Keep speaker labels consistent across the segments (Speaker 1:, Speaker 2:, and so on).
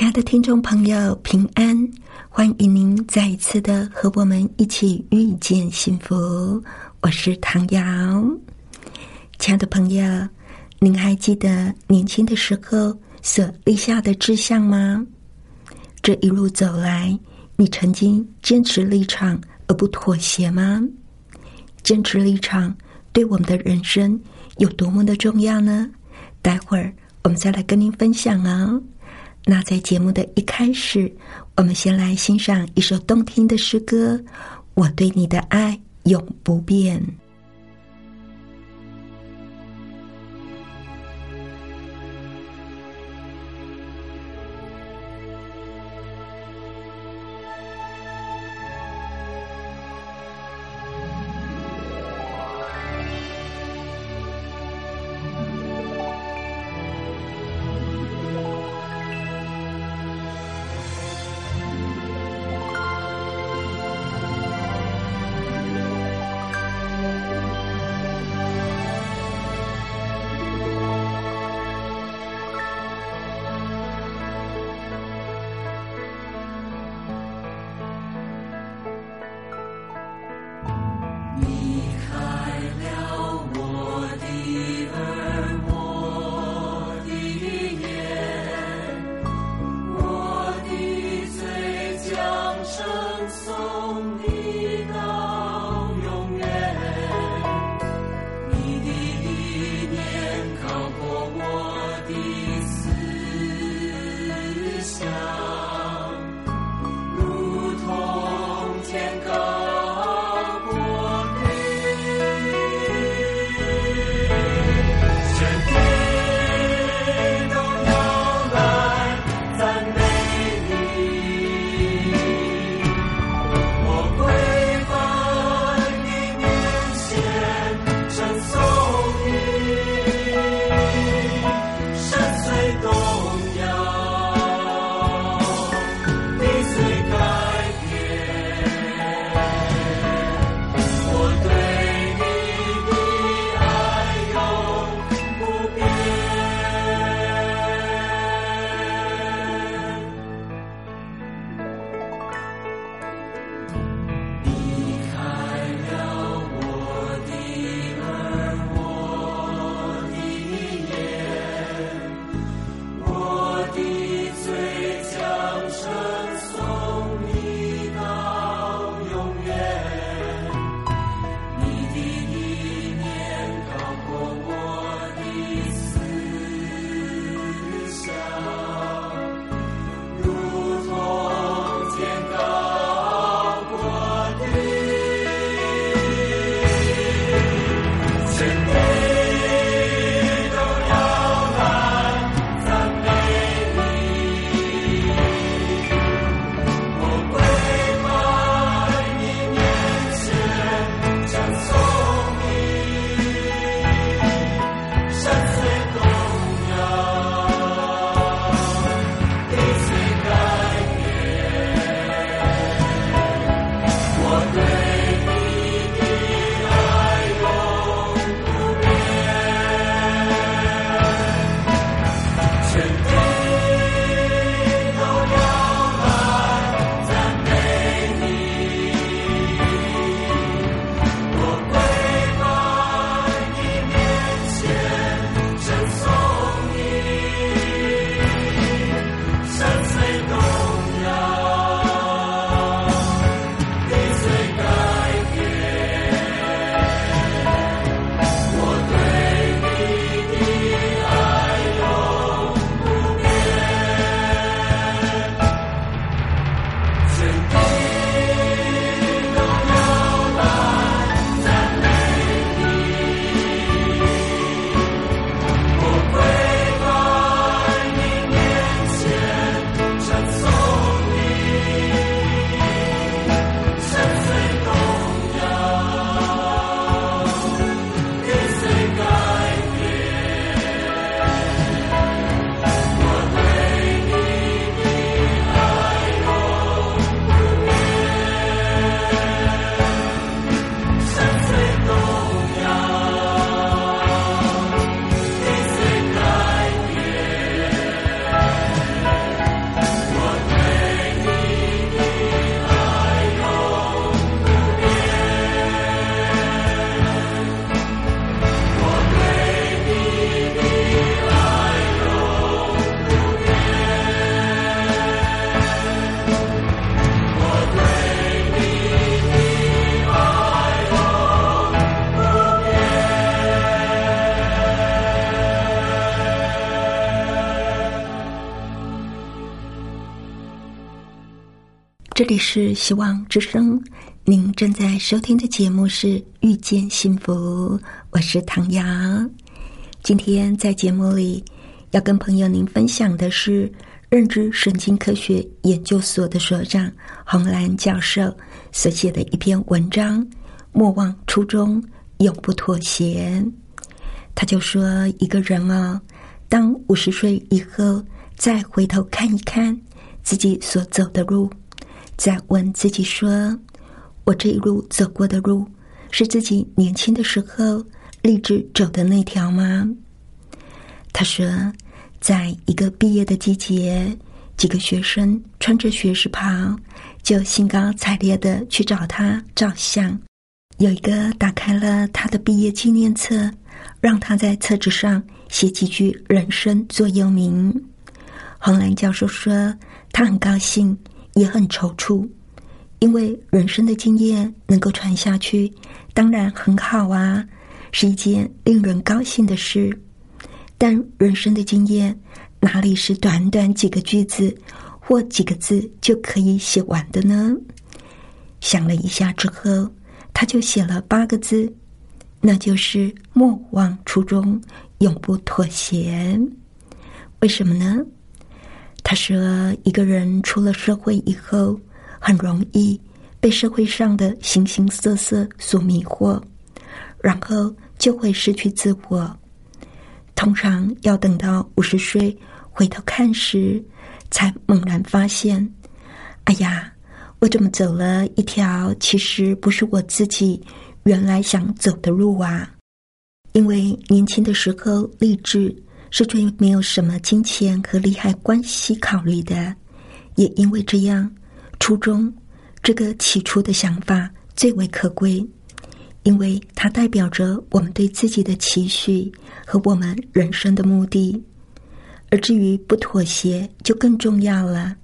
Speaker 1: 亲爱的听众朋友，平安！欢迎您再一次的和我们一起遇见幸福。我是唐瑶，亲爱的朋友。您还记得年轻的时候所立下的志向吗？这一路走来，你曾经坚持立场而不妥协吗？坚持立场对我们的人生有多么的重要呢？待会儿我们再来跟您分享哦。那在节目的一开始，我们先来欣赏一首动听的诗歌：《我对你的爱永不变》。里是希望之声，您正在收听的节目是《遇见幸福》，我是唐瑶。今天在节目里要跟朋友您分享的是认知神经科学研究所的所长洪兰教授所写的一篇文章：莫忘初衷，永不妥协。他就说，一个人啊，当五十岁以后，再回头看一看自己所走的路。在问自己说：“我这一路走过的路，是自己年轻的时候立志走的那条吗？”他说：“在一个毕业的季节，几个学生穿着学士袍，就兴高采烈的去找他照相。有一个打开了他的毕业纪念册，让他在册子上写几句人生座右铭。”红兰教授说：“他很高兴。”也很踌躇，因为人生的经验能够传下去，当然很好啊，是一件令人高兴的事。但人生的经验哪里是短短几个句子或几个字就可以写完的呢？想了一下之后，他就写了八个字，那就是莫忘初衷，永不妥协。为什么呢？他说：“一个人出了社会以后，很容易被社会上的形形色色所迷惑，然后就会失去自我。通常要等到五十岁回头看时，才猛然发现：哎呀，我怎么走了一条其实不是我自己原来想走的路啊？因为年轻的时候立志。”是最没有什么金钱和利害关系考虑的，也因为这样，初衷这个起初的想法最为可贵，因为它代表着我们对自己的期许和我们人生的目的。而至于不妥协，就更重要了。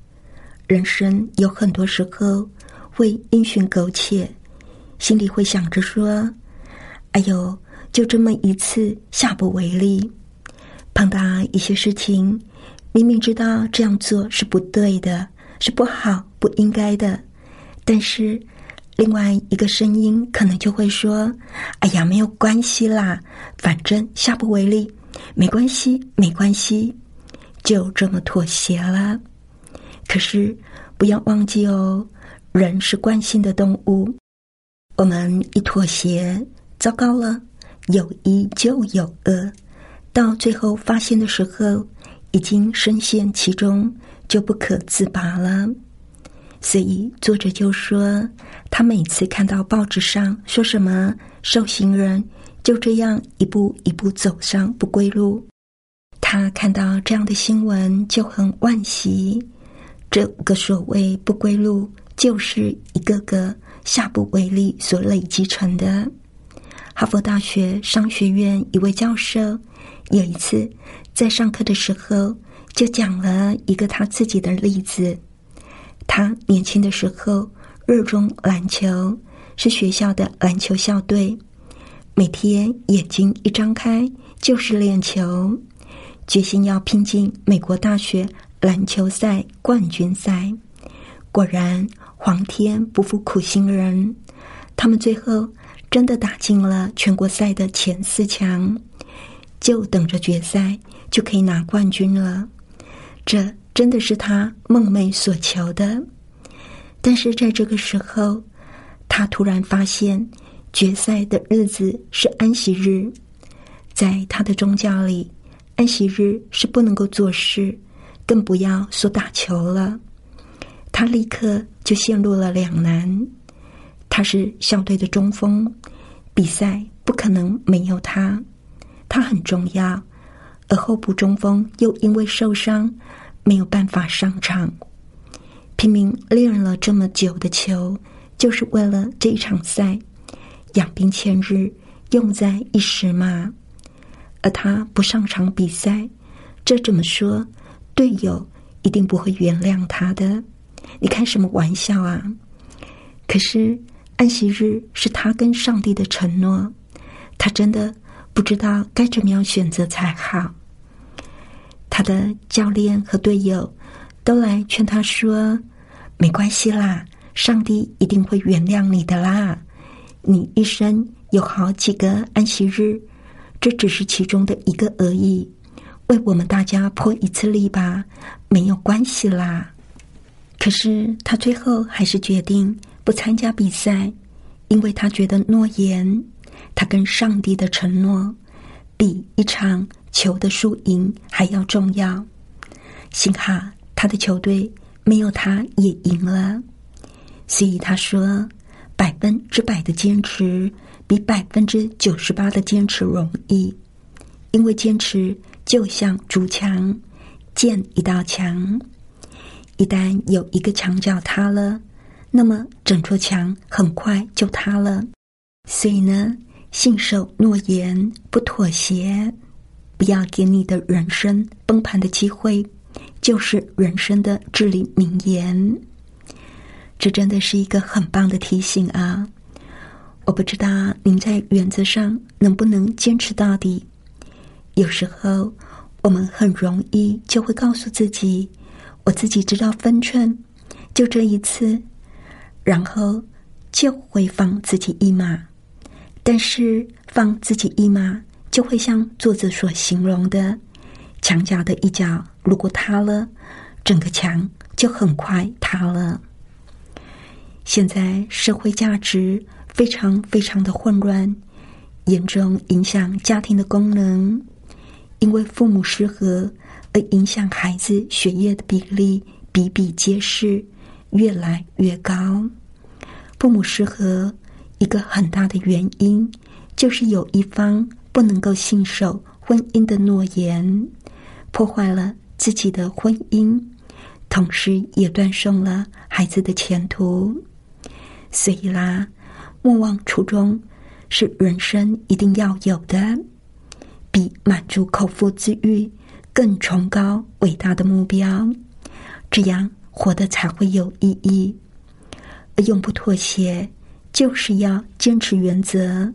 Speaker 1: 人生有很多时候会因循苟且，心里会想着说：“哎呦，就这么一次，下不为例。”碰到一些事情，明明知道这样做是不对的，是不好、不应该的，但是另外一个声音可能就会说：“哎呀，没有关系啦，反正下不为例，没关系，没关系，就这么妥协了。”可是不要忘记哦，人是惯性的动物，我们一妥协，糟糕了，有一就有二。到最后发现的时候，已经深陷其中，就不可自拔了。所以作者就说，他每次看到报纸上说什么受刑人就这样一步一步走上不归路，他看到这样的新闻就很惋惜。这个所谓不归路，就是一个个下不为例所累积成的。哈佛大学商学院一位教授。有一次，在上课的时候，就讲了一个他自己的例子。他年轻的时候热衷篮球，是学校的篮球校队，每天眼睛一张开就是练球，决心要拼进美国大学篮球赛冠军赛。果然，皇天不负苦心人，他们最后真的打进了全国赛的前四强。就等着决赛就可以拿冠军了，这真的是他梦寐所求的。但是在这个时候，他突然发现决赛的日子是安息日，在他的宗教里，安息日是不能够做事，更不要说打球了。他立刻就陷入了两难。他是校队的中锋，比赛不可能没有他。他很重要，而后补中锋又因为受伤没有办法上场，拼命练了这么久的球，就是为了这一场赛，养兵千日，用在一时嘛。而他不上场比赛，这怎么说？队友一定不会原谅他的。你开什么玩笑啊？可是安息日是他跟上帝的承诺，他真的。不知道该怎么样选择才好。他的教练和队友都来劝他说：“没关系啦，上帝一定会原谅你的啦。你一生有好几个安息日，这只是其中的一个而已。为我们大家破一次例吧，没有关系啦。可是他最后还是决定不参加比赛，因为他觉得诺言，他跟上帝的承诺，比一场球的输赢还要重要。幸好他的球队。没有，他也赢了。所以他说：“百分之百的坚持比百分之九十八的坚持容易，因为坚持就像筑墙，建一道墙。一旦有一个墙角塌了，那么整座墙很快就塌了。所以呢，信守诺言，不妥协，不要给你的人生崩盘的机会。”就是人生的至理名言，这真的是一个很棒的提醒啊！我不知道您在原则上能不能坚持到底。有时候我们很容易就会告诉自己：“我自己知道分寸，就这一次，然后就会放自己一马。”但是放自己一马，就会像作者所形容的。墙角的一角如果塌了，整个墙就很快塌了。现在社会价值非常非常的混乱，严重影响家庭的功能。因为父母失和而影响孩子学业的比例比比皆是，越来越高。父母失和一个很大的原因，就是有一方不能够信守婚姻的诺言。破坏了自己的婚姻，同时也断送了孩子的前途。所以啦，莫忘初衷是人生一定要有的，比满足口腹之欲更崇高伟大的目标。这样活得才会有意义。而永不妥协，就是要坚持原则，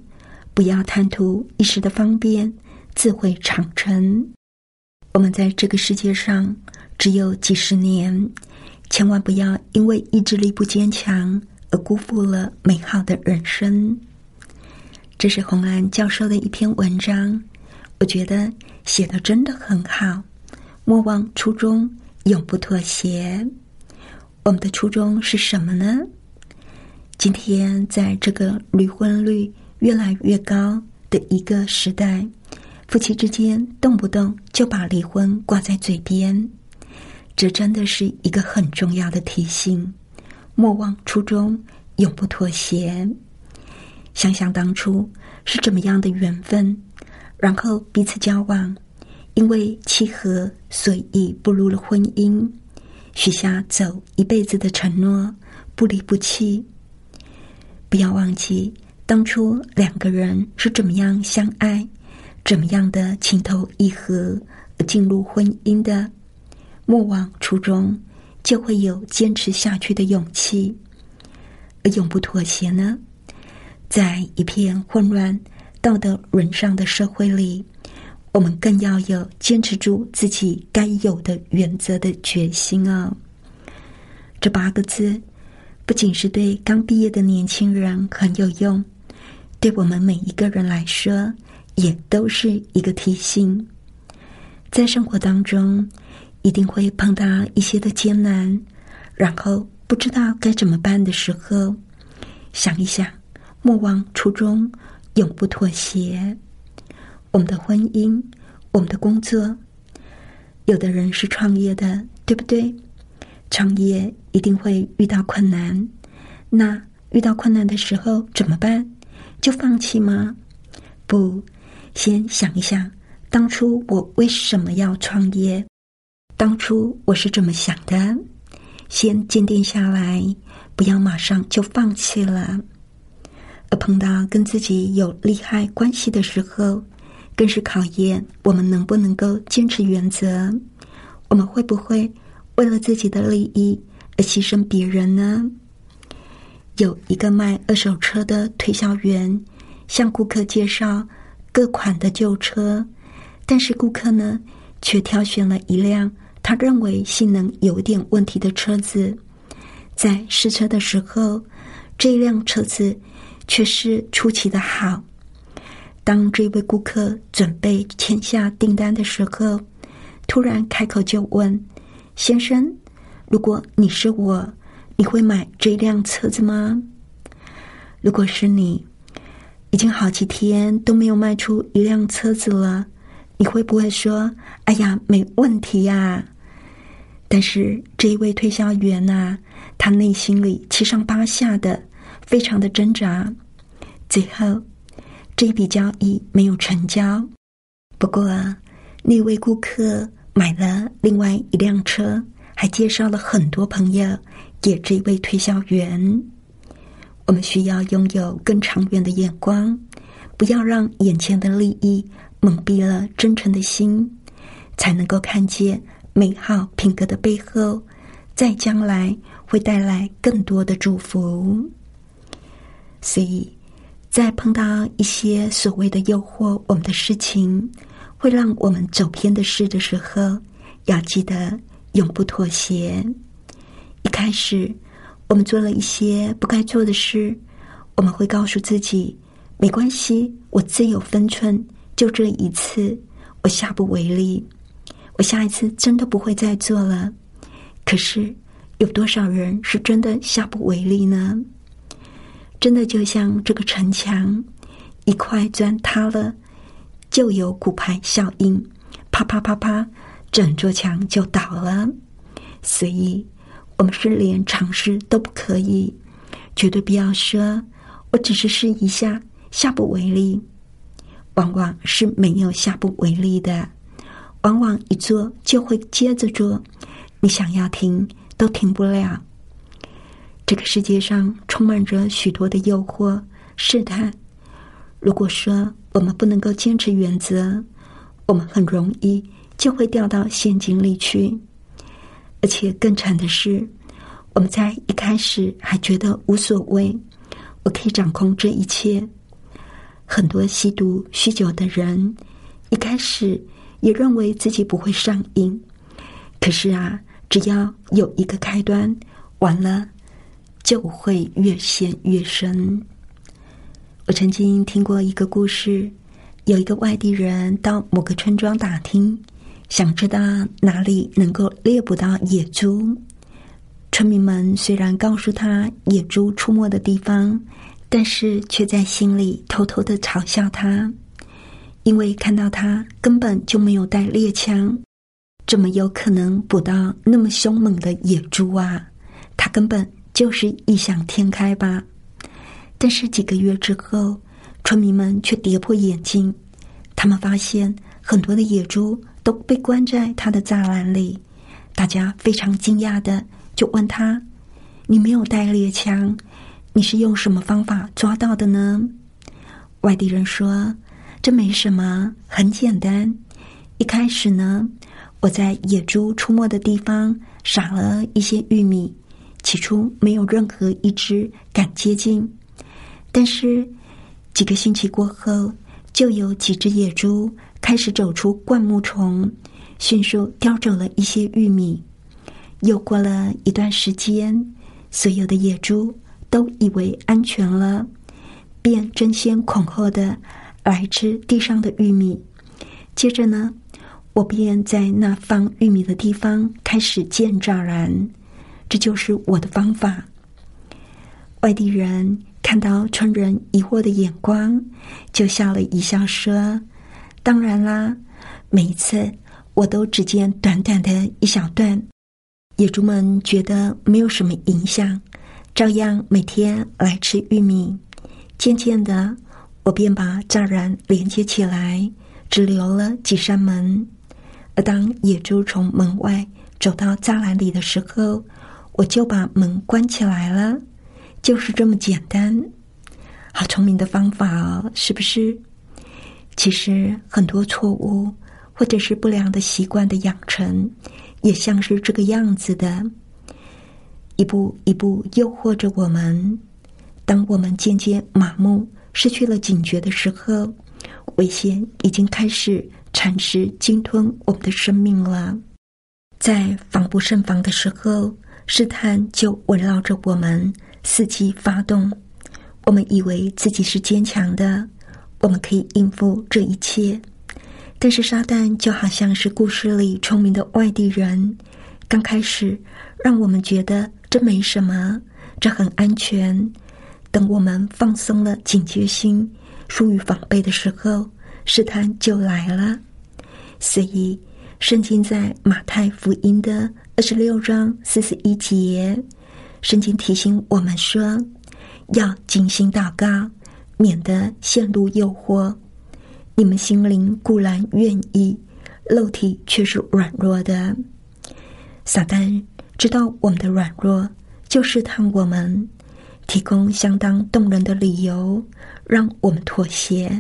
Speaker 1: 不要贪图一时的方便，自毁长城。我们在这个世界上只有几十年，千万不要因为意志力不坚强而辜负了美好的人生。这是洪安教授的一篇文章，我觉得写的真的很好。莫忘初衷，永不妥协。我们的初衷是什么呢？今天在这个离婚率越来越高的一个时代。夫妻之间动不动就把离婚挂在嘴边，这真的是一个很重要的提醒。莫忘初衷，永不妥协。想想当初是怎么样的缘分，然后彼此交往，因为契合，所以步入了婚姻，许下走一辈子的承诺，不离不弃。不要忘记当初两个人是怎么样相爱。怎么样的情投意合而进入婚姻的，莫忘初衷，就会有坚持下去的勇气。而永不妥协呢，在一片混乱、道德沦丧的社会里，我们更要有坚持住自己该有的原则的决心啊！这八个字，不仅是对刚毕业的年轻人很有用，对我们每一个人来说。也都是一个提醒，在生活当中一定会碰到一些的艰难，然后不知道该怎么办的时候，想一想，莫忘初衷，永不妥协。我们的婚姻，我们的工作，有的人是创业的，对不对？创业一定会遇到困难，那遇到困难的时候怎么办？就放弃吗？不。先想一想，当初我为什么要创业？当初我是怎么想的？先坚定下来，不要马上就放弃了。而碰到跟自己有利害关系的时候，更是考验我们能不能够坚持原则。我们会不会为了自己的利益而牺牲别人呢？有一个卖二手车的推销员向顾客介绍。各款的旧车，但是顾客呢，却挑选了一辆他认为性能有点问题的车子。在试车的时候，这辆车子却是出奇的好。当这位顾客准备签下订单的时候，突然开口就问：“先生，如果你是我，你会买这辆车子吗？如果是你，已经好几天都没有卖出一辆车子了，你会不会说：‘哎呀，没问题呀’？”但是这一位推销员呐，他内心里七上八下的，非常的挣扎。最后，这笔交易没有成交。不过，那位顾客买了另外一辆车，还介绍了很多朋友给这位推销员。我们需要拥有更长远的眼光，不要让眼前的利益蒙蔽了真诚的心，才能够看见。美好品格的背后，在将来会带来更多的祝福。所以，在碰到一些所谓的诱惑我们的事情，会让我们走偏的事的时候，要记得永不妥协。一开始，我们做了一些不该做的事，我们会告诉自己：没关系，我自有分寸，就这一次，我下不为例。我下一次真的不会再做了。可是，有多少人是真的下不为例呢？真的就像这个城墙，一块砖塌了，就有骨牌效应，啪啪啪啪，整座墙就倒了。所以，我们是连尝试都不可以，绝对不要说“我只是试一下，下不为例”，往往是没有下不为例的。往往一做就会接着做，你想要停都停不了。这个世界上充满着许多的诱惑、试探。如果说我们不能够坚持原则，我们很容易就会掉到陷阱里去。而且更惨的是，我们在一开始还觉得无所谓，我可以掌控这一切。很多吸毒、酗酒的人一开始。也认为自己不会上瘾，可是啊，只要有一个开端，完了就会越陷越深。我曾经听过一个故事，有一个外地人到某个村庄打听，想知道哪里能够猎捕到野猪。村民们虽然告诉他野猪出没的地方，但是却在心里偷偷的嘲笑他。因为看到他根本就没有带猎枪，怎么有可能捕到那么凶猛的野猪啊？他根本就是异想天开吧。但是几个月之后，村民们却跌破眼镜，他们发现很多的野猪都被关在他的栅栏里。大家非常惊讶的就问他：“你没有带猎枪，你是用什么方法抓到的呢？”外地人说。这没什么，很简单。一开始呢，我在野猪出没的地方撒了一些玉米，起初没有任何一只敢接近。但是几个星期过后，就有几只野猪开始走出灌木丛，迅速叼走了一些玉米。又过了一段时间，所有的野猪都以为安全了，便争先恐后的。来吃地上的玉米，接着呢，我便在那放玉米的地方开始建栅栏，这就是我的方法。外地人看到村人疑惑的眼光，就笑了一笑说：“当然啦，每一次我都只见短短的一小段，野猪们觉得没有什么影响，照样每天来吃玉米。渐渐的。”我便把栅栏连接起来，只留了几扇门。而当野猪从门外走到栅栏里的时候，我就把门关起来了。就是这么简单，好聪明的方法哦，是不是？其实很多错误或者是不良的习惯的养成，也像是这个样子的，一步一步诱惑着我们。当我们渐渐麻木。失去了警觉的时候，危险已经开始蚕食、鲸吞我们的生命了。在防不胜防的时候，试探就围绕着我们，伺机发动。我们以为自己是坚强的，我们可以应付这一切。但是撒旦就好像是故事里聪明的外地人，刚开始让我们觉得这没什么，这很安全。等我们放松了警觉心，疏于防备的时候，试探就来了。所以，圣经在马太福音的二十六章四十一节，圣经提醒我们说，要精心祷告，免得陷入诱惑。你们心灵固然愿意，肉体却是软弱的。撒旦知道我们的软弱，就试探我们，提供相当动人的理由，让我们妥协。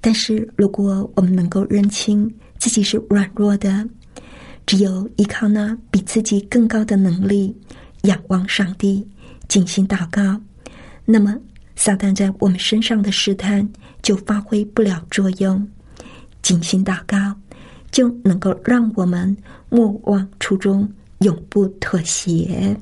Speaker 1: 但是，如果我们能够认清自己是软弱的，只有依靠那比自己更高的能力，仰望上帝，静心祷告，那么撒旦在我们身上的试探就发挥不了作用。静心祷告就能够让我们莫忘初衷，永不妥协。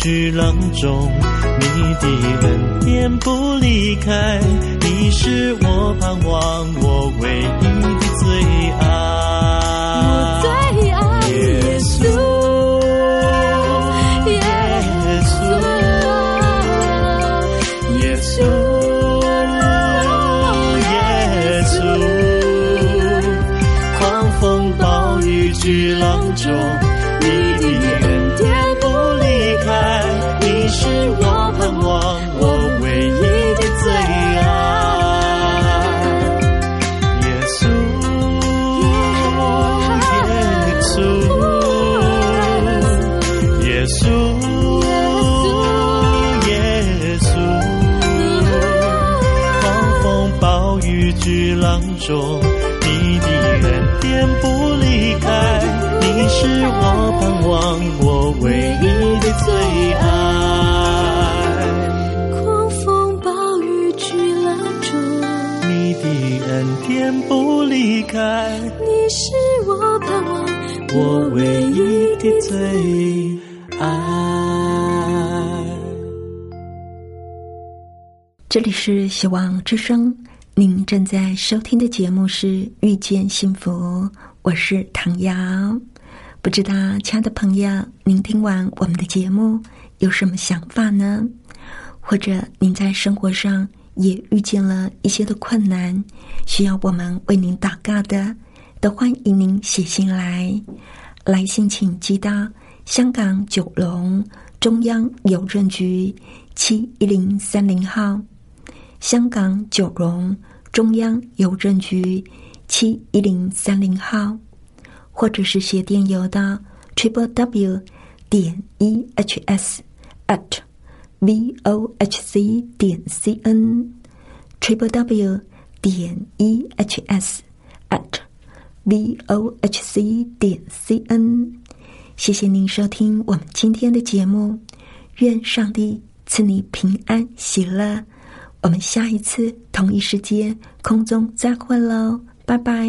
Speaker 2: 巨浪中，你的恩典不离开，你是我盼望，我唯一巨浪中你的恩典不离开，你是我盼望，我唯一的最爱。
Speaker 3: 狂风暴雨巨浪中，
Speaker 2: 你的恩典不离开，
Speaker 3: 你是我盼望，
Speaker 2: 我唯一的最爱。
Speaker 1: 这里是希望之声。您正在收听的节目是《遇见幸福》，我是唐瑶，不知道，亲爱的朋友，您听完我们的节目有什么想法呢？或者您在生活上也遇见了一些的困难，需要我们为您祷告的，都欢迎您写信来。来信请寄到香港九龙中央邮政局七一零三零号，香港九龙中央邮政局七一零三零号。或者是写电邮到 triple w 点 e h s at v o h c 点 c n triple w 点 e h s at v o h c 点 c n。谢谢您收听我们今天的节目，愿上帝赐你平安喜乐。我们下一次同一时间空中再会喽，拜拜。